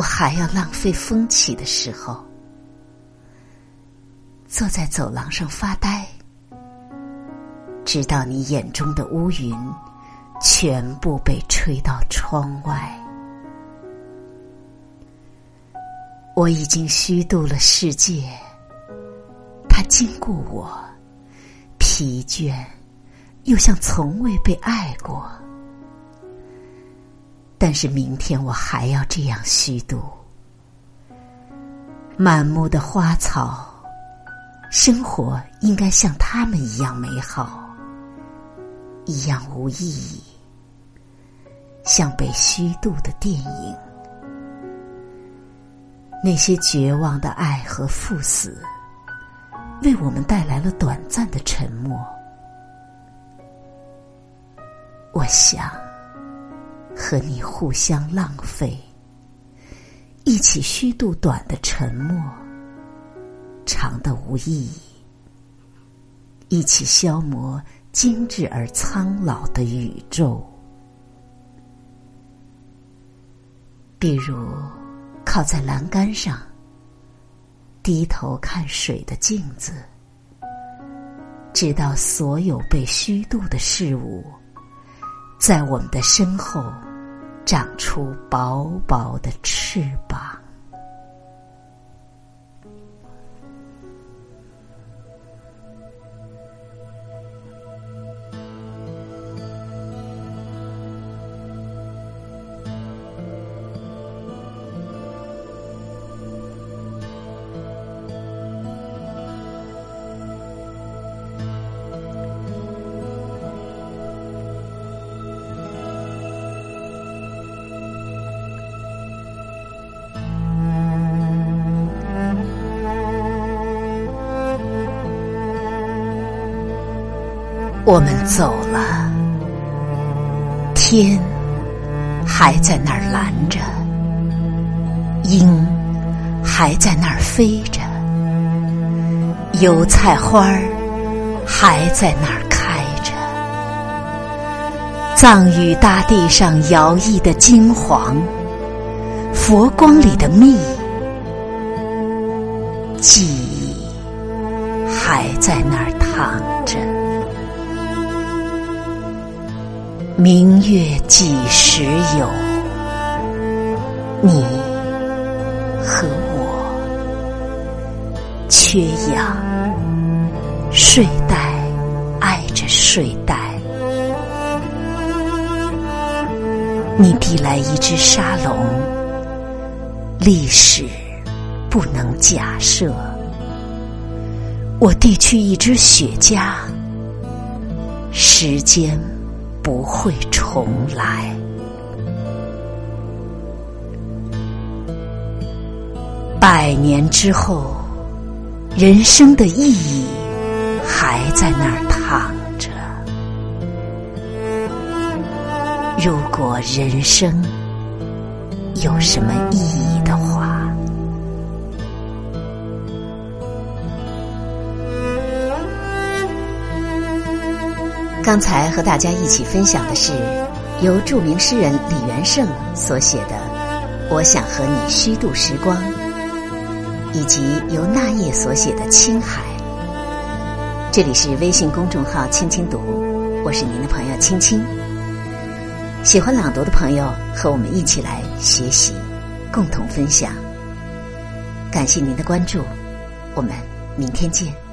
我还要浪费风起的时候，坐在走廊上发呆，直到你眼中的乌云全部被吹到窗外。我已经虚度了世界，它经过我，疲倦，又像从未被爱过。但是明天我还要这样虚度。满目的花草，生活应该像他们一样美好，一样无意义，像被虚度的电影。那些绝望的爱和赴死，为我们带来了短暂的沉默。我想。和你互相浪费，一起虚度短的沉默，长的无意义；一起消磨精致而苍老的宇宙。比如，靠在栏杆上，低头看水的镜子，直到所有被虚度的事物，在我们的身后。长出薄薄的翅膀。我们走了，天还在那儿蓝着，鹰还在那儿飞着，油菜花儿还在那儿开着，藏语大地上摇曳的金黄，佛光里的蜜，记忆还在那儿躺着。明月几时有？你和我缺氧，睡袋挨着睡袋。你递来一只沙龙，历史不能假设。我递去一支雪茄，时间。不会重来。百年之后，人生的意义还在那儿躺着。如果人生有什么意义的话。刚才和大家一起分享的是由著名诗人李元胜所写的《我想和你虚度时光》，以及由那夜所写的《青海》。这里是微信公众号“青青读”，我是您的朋友青青。喜欢朗读的朋友，和我们一起来学习，共同分享。感谢您的关注，我们明天见。